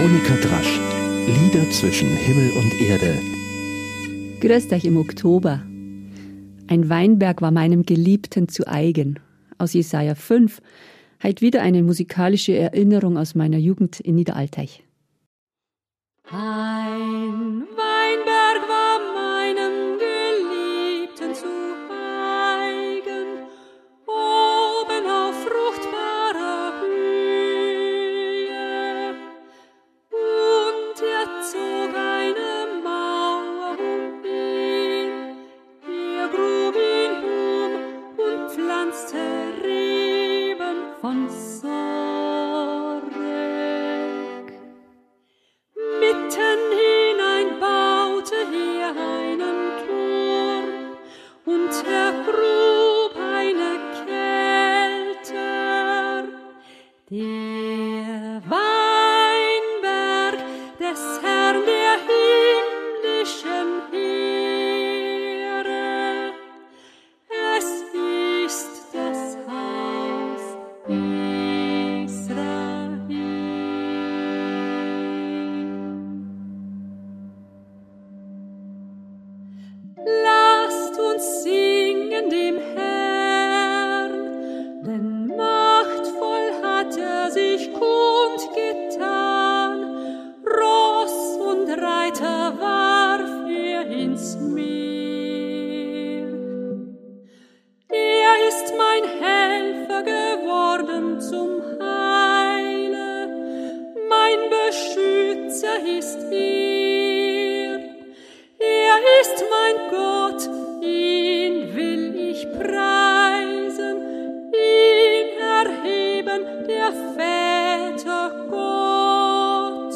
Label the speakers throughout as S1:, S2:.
S1: Monika Drasch. Lieder zwischen Himmel und Erde.
S2: Grüßt euch im Oktober. Ein Weinberg war meinem Geliebten zu eigen. Aus Jesaja 5. Heute wieder eine musikalische Erinnerung aus meiner Jugend in Niederalteich.
S3: Ein Weinberg Der ist er. Er ist mein Gott, ihn will ich preisen, ihn erheben, der Väter Gott.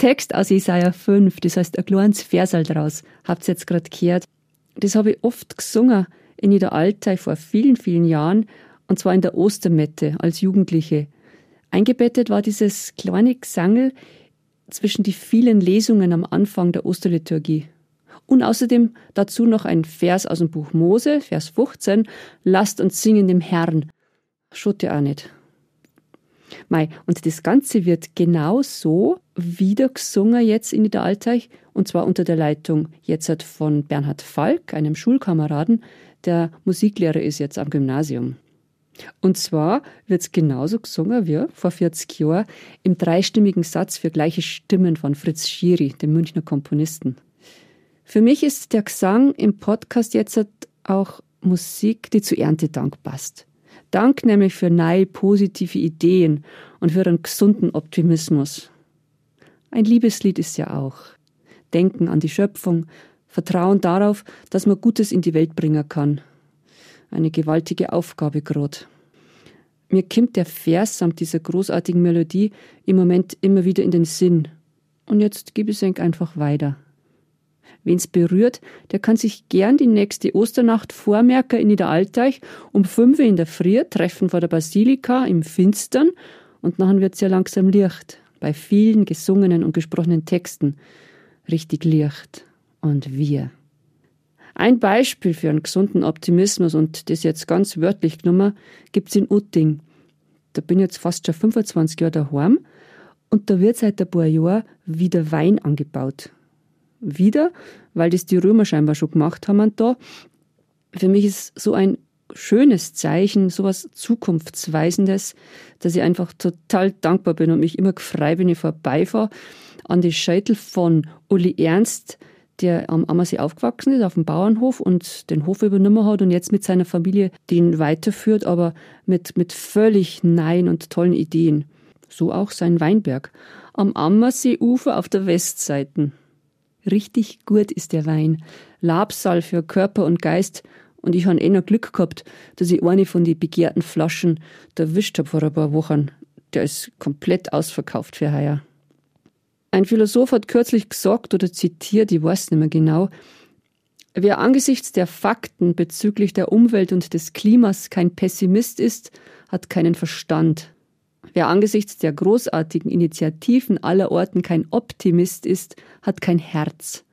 S2: Text aus Jesaja 5, das heißt ein kleines Versal draus, habt ihr jetzt gerade gehört. Das habe ich oft gesungen in Niederaltei vor vielen, vielen Jahren, und zwar in der Ostermette als Jugendliche. Eingebettet war dieses kleine Gesangel zwischen die vielen Lesungen am Anfang der Osterliturgie. Und außerdem dazu noch ein Vers aus dem Buch Mose, Vers 15, Lasst uns singen dem Herrn. Schaut ja auch nicht. Mei, und das Ganze wird genau so wieder gesungen jetzt in Niederalteich, und zwar unter der Leitung jetzt halt von Bernhard Falk, einem Schulkameraden, der Musiklehrer ist jetzt am Gymnasium. Und zwar wird es genauso gesungen wie vor 40 Jahren im dreistimmigen Satz für gleiche Stimmen von Fritz Schiri, dem Münchner Komponisten. Für mich ist der Gesang im Podcast jetzt halt auch Musik, die zu Erntedank passt. Dank nämlich für neue positive Ideen und für einen gesunden Optimismus. Ein Liebeslied ist ja auch. Denken an die Schöpfung, Vertrauen darauf, dass man Gutes in die Welt bringen kann. Eine gewaltige Aufgabe grad. Mir kommt der Vers samt dieser großartigen Melodie im Moment immer wieder in den Sinn. Und jetzt gebe ich es einfach weiter. Wen's berührt, der kann sich gern die nächste Osternacht vormerken in Niederalteich um fünf in der Früh treffen vor der Basilika im Finstern und nachher wird's ja langsam Licht bei vielen gesungenen und gesprochenen Texten. Richtig Licht. Und wir. Ein Beispiel für einen gesunden Optimismus und das jetzt ganz wörtlich genommen, gibt's in Utting. Da bin ich jetzt fast schon 25 Jahre daheim und da wird seit ein paar Jahren wieder Wein angebaut wieder, weil das die Römer scheinbar schon gemacht haben da. Für mich ist so ein schönes Zeichen, sowas Zukunftsweisendes, dass ich einfach total dankbar bin und mich immer frei, wenn ich vorbeifahre, an die Scheitel von Uli Ernst, der am Ammersee aufgewachsen ist, auf dem Bauernhof und den Hof übernommen hat und jetzt mit seiner Familie den weiterführt, aber mit, mit völlig neuen und tollen Ideen. So auch sein Weinberg. Am Ammerseeufer auf der Westseite. Richtig gut ist der Wein. Labsal für Körper und Geist. Und ich han eh noch Glück gehabt, dass ich eine von die begehrten Flaschen erwischt hab vor ein paar Wochen. Der ist komplett ausverkauft für heuer. Ein Philosoph hat kürzlich gesagt oder zitiert, ich weiß nicht mehr genau, wer angesichts der Fakten bezüglich der Umwelt und des Klimas kein Pessimist ist, hat keinen Verstand. Wer angesichts der großartigen Initiativen aller Orten kein Optimist ist, hat kein Herz.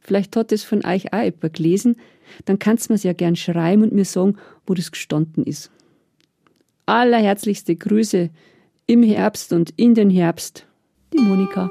S2: Vielleicht hat es von euch auch jemand gelesen, dann kannst du mir's ja gern schreiben und mir sagen, wo das gestanden ist. Allerherzlichste Grüße im Herbst und in den Herbst, die Monika.